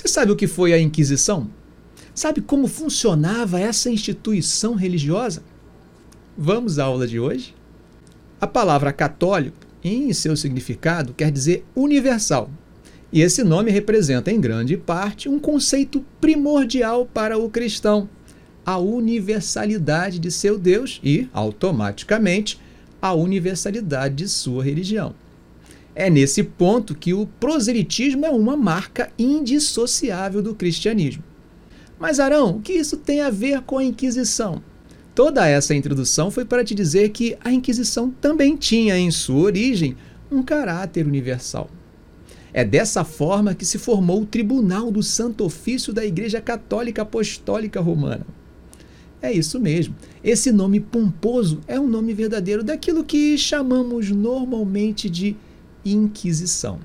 Você sabe o que foi a Inquisição? Sabe como funcionava essa instituição religiosa? Vamos à aula de hoje? A palavra católico, em seu significado, quer dizer universal. E esse nome representa, em grande parte, um conceito primordial para o cristão: a universalidade de seu Deus e, automaticamente, a universalidade de sua religião. É nesse ponto que o proselitismo é uma marca indissociável do cristianismo. Mas, Arão, o que isso tem a ver com a Inquisição? Toda essa introdução foi para te dizer que a Inquisição também tinha em sua origem um caráter universal. É dessa forma que se formou o Tribunal do Santo Ofício da Igreja Católica Apostólica Romana. É isso mesmo. Esse nome pomposo é um nome verdadeiro daquilo que chamamos normalmente de Inquisição.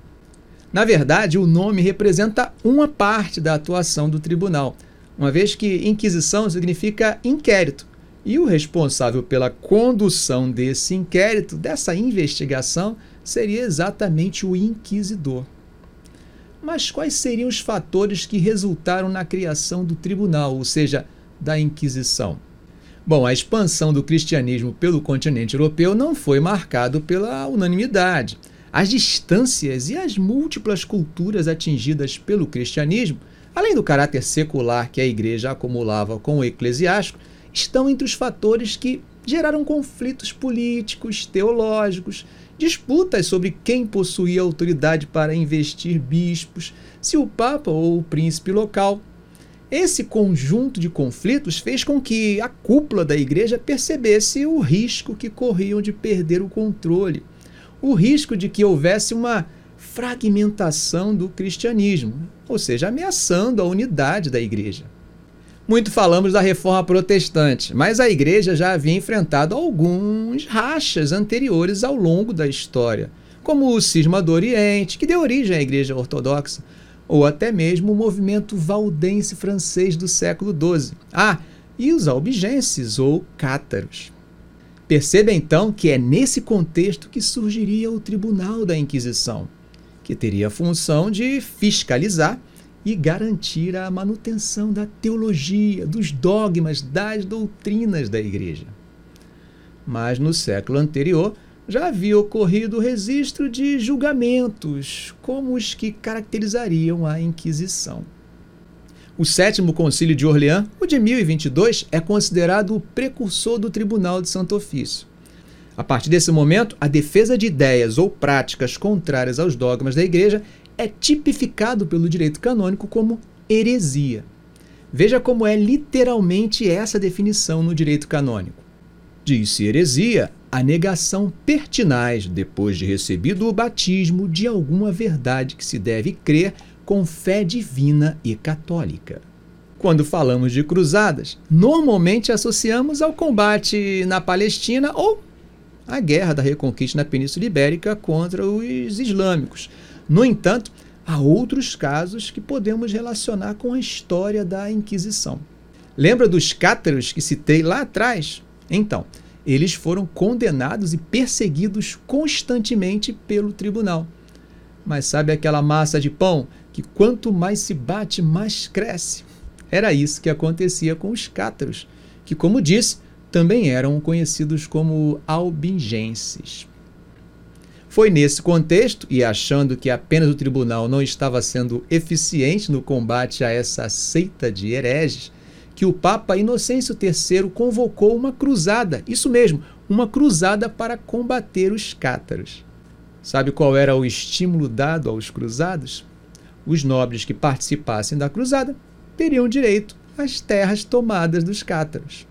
Na verdade, o nome representa uma parte da atuação do tribunal, uma vez que Inquisição significa inquérito, e o responsável pela condução desse inquérito, dessa investigação, seria exatamente o inquisidor. Mas quais seriam os fatores que resultaram na criação do tribunal, ou seja, da Inquisição? Bom, a expansão do cristianismo pelo continente europeu não foi marcado pela unanimidade. As distâncias e as múltiplas culturas atingidas pelo cristianismo, além do caráter secular que a igreja acumulava com o eclesiástico, estão entre os fatores que geraram conflitos políticos, teológicos, disputas sobre quem possuía autoridade para investir bispos, se o Papa ou o príncipe local. Esse conjunto de conflitos fez com que a cúpula da igreja percebesse o risco que corriam de perder o controle, o risco de que houvesse uma fragmentação do cristianismo, ou seja, ameaçando a unidade da igreja. Muito falamos da reforma protestante, mas a igreja já havia enfrentado alguns rachas anteriores ao longo da história, como o cisma do Oriente, que deu origem à igreja ortodoxa, ou até mesmo o movimento valdense francês do século XII. Ah, e os albigenses ou cátaros. Perceba então que é nesse contexto que surgiria o Tribunal da Inquisição, que teria a função de fiscalizar e garantir a manutenção da teologia, dos dogmas, das doutrinas da Igreja. Mas no século anterior já havia ocorrido o registro de julgamentos, como os que caracterizariam a Inquisição. O sétimo concílio de Orleans, o de 1022, é considerado o precursor do Tribunal de Santo Ofício. A partir desse momento, a defesa de ideias ou práticas contrárias aos dogmas da Igreja é tipificado pelo direito canônico como heresia. Veja como é literalmente essa definição no direito canônico. Diz-se heresia a negação pertinaz, depois de recebido o batismo, de alguma verdade que se deve crer com fé divina e católica. Quando falamos de cruzadas, normalmente associamos ao combate na Palestina ou à guerra da reconquista na Península Ibérica contra os islâmicos, no entanto, há outros casos que podemos relacionar com a história da Inquisição. Lembra dos cátaros que citei lá atrás? Então, eles foram condenados e perseguidos constantemente pelo tribunal. Mas sabe aquela massa de pão que quanto mais se bate, mais cresce? Era isso que acontecia com os cátaros, que, como disse, também eram conhecidos como albingenses. Foi nesse contexto, e achando que apenas o tribunal não estava sendo eficiente no combate a essa seita de hereges, que o Papa Inocêncio III convocou uma cruzada, isso mesmo, uma cruzada para combater os cátaros. Sabe qual era o estímulo dado aos cruzados? Os nobres que participassem da cruzada teriam direito às terras tomadas dos cátaros.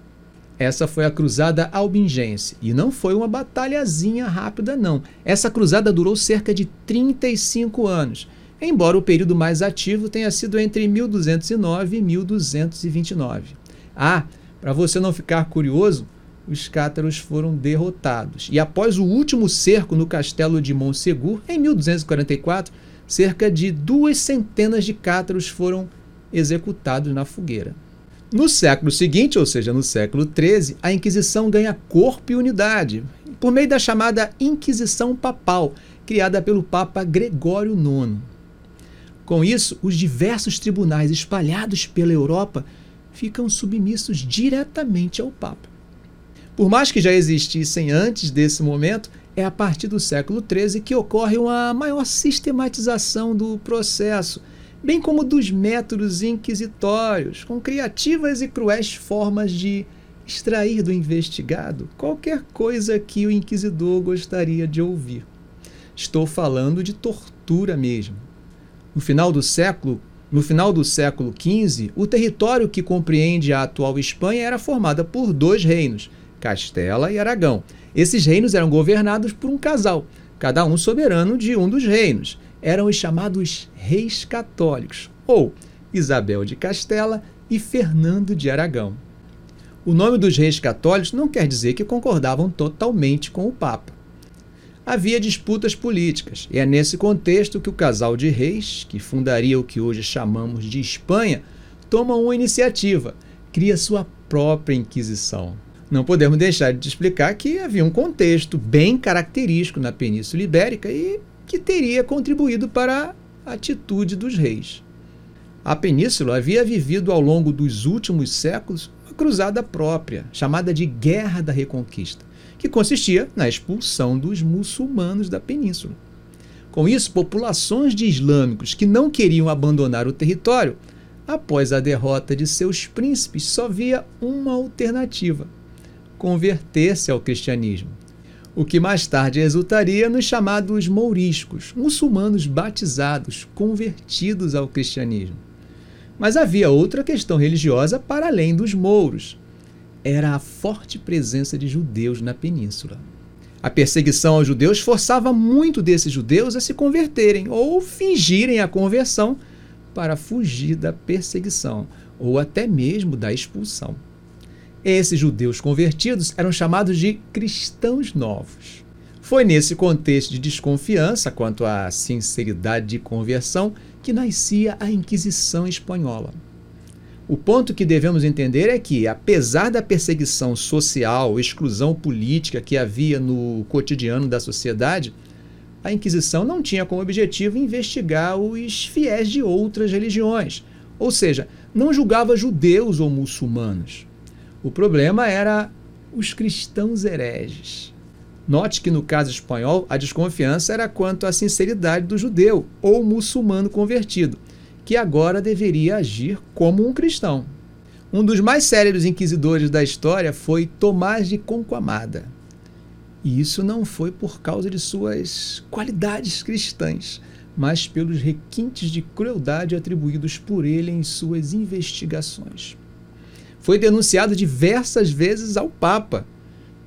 Essa foi a Cruzada Albingense e não foi uma batalhazinha rápida, não. Essa cruzada durou cerca de 35 anos, embora o período mais ativo tenha sido entre 1209 e 1229. Ah, para você não ficar curioso, os cátaros foram derrotados. E após o último cerco no castelo de Montsegur, em 1244, cerca de duas centenas de cátaros foram executados na fogueira. No século seguinte, ou seja, no século XIII, a Inquisição ganha corpo e unidade por meio da chamada Inquisição Papal, criada pelo Papa Gregório IX. Com isso, os diversos tribunais espalhados pela Europa ficam submissos diretamente ao Papa. Por mais que já existissem antes desse momento, é a partir do século XIII que ocorre uma maior sistematização do processo, bem como dos métodos inquisitórios, com criativas e cruéis formas de extrair do investigado qualquer coisa que o inquisidor gostaria de ouvir. Estou falando de tortura mesmo. No final do século, no final do século XV, o território que compreende a atual Espanha era formado por dois reinos, Castela e Aragão. Esses reinos eram governados por um casal, cada um soberano de um dos reinos. Eram os chamados reis católicos, ou Isabel de Castela e Fernando de Aragão. O nome dos reis católicos não quer dizer que concordavam totalmente com o Papa. Havia disputas políticas, e é nesse contexto que o casal de reis, que fundaria o que hoje chamamos de Espanha, toma uma iniciativa, cria sua própria Inquisição. Não podemos deixar de explicar que havia um contexto bem característico na Península Ibérica e que teria contribuído para a atitude dos reis. A península havia vivido ao longo dos últimos séculos cruzada própria, chamada de Guerra da Reconquista, que consistia na expulsão dos muçulmanos da península. Com isso, populações de islâmicos que não queriam abandonar o território, após a derrota de seus príncipes, só via uma alternativa: converter-se ao cristianismo. O que mais tarde resultaria nos chamados mouriscos, muçulmanos batizados, convertidos ao cristianismo. Mas havia outra questão religiosa para além dos mouros. Era a forte presença de judeus na península. A perseguição aos judeus forçava muito desses judeus a se converterem ou fingirem a conversão para fugir da perseguição ou até mesmo da expulsão. Esses judeus convertidos eram chamados de cristãos novos. Foi nesse contexto de desconfiança quanto à sinceridade de conversão que nascia a Inquisição Espanhola. O ponto que devemos entender é que, apesar da perseguição social, exclusão política que havia no cotidiano da sociedade, a Inquisição não tinha como objetivo investigar os fiéis de outras religiões, ou seja, não julgava judeus ou muçulmanos. O problema era os cristãos hereges. Note que no caso espanhol, a desconfiança era quanto à sinceridade do judeu ou muçulmano convertido, que agora deveria agir como um cristão. Um dos mais célebres inquisidores da história foi Tomás de Conquamada. E isso não foi por causa de suas qualidades cristãs, mas pelos requintes de crueldade atribuídos por ele em suas investigações. Foi denunciado diversas vezes ao Papa,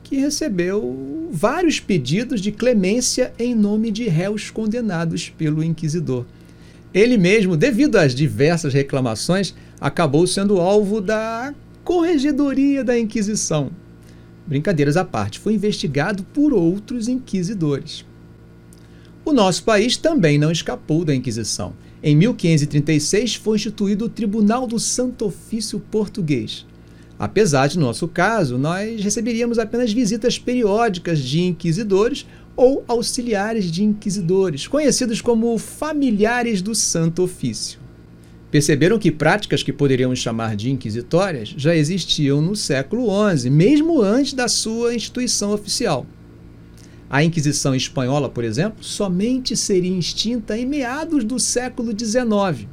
que recebeu vários pedidos de clemência em nome de réus condenados pelo inquisidor. Ele mesmo, devido às diversas reclamações, acabou sendo alvo da Corregedoria da Inquisição. Brincadeiras à parte, foi investigado por outros inquisidores. O nosso país também não escapou da Inquisição. Em 1536 foi instituído o Tribunal do Santo Ofício Português. Apesar de, no nosso caso, nós receberíamos apenas visitas periódicas de inquisidores ou auxiliares de inquisidores, conhecidos como familiares do Santo Ofício. Perceberam que práticas que poderíamos chamar de inquisitórias já existiam no século XI, mesmo antes da sua instituição oficial. A Inquisição espanhola, por exemplo, somente seria extinta em meados do século XIX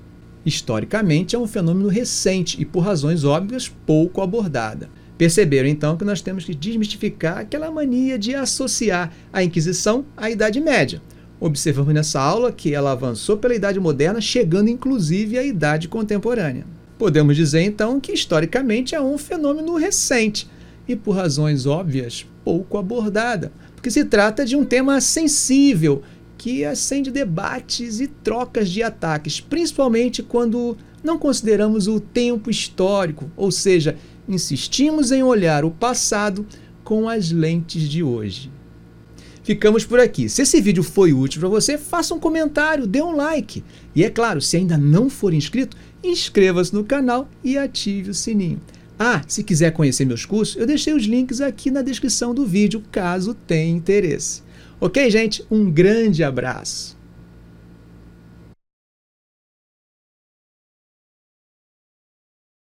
historicamente é um fenômeno recente e, por razões óbvias, pouco abordada. Perceberam então que nós temos que desmistificar aquela mania de associar a Inquisição à Idade Média. Observamos nessa aula que ela avançou pela Idade Moderna, chegando inclusive à Idade Contemporânea. Podemos dizer então que historicamente é um fenômeno recente e, por razões óbvias, pouco abordada, porque se trata de um tema sensível que acende debates e trocas de ataques, principalmente quando não consideramos o tempo histórico, ou seja, insistimos em olhar o passado com as lentes de hoje. Ficamos por aqui. Se esse vídeo foi útil para você, faça um comentário, dê um like. E é claro, se ainda não for inscrito, inscreva-se no canal e ative o sininho. Ah, se quiser conhecer meus cursos, eu deixei os links aqui na descrição do vídeo, caso tenha interesse. Ok, gente? Um grande abraço.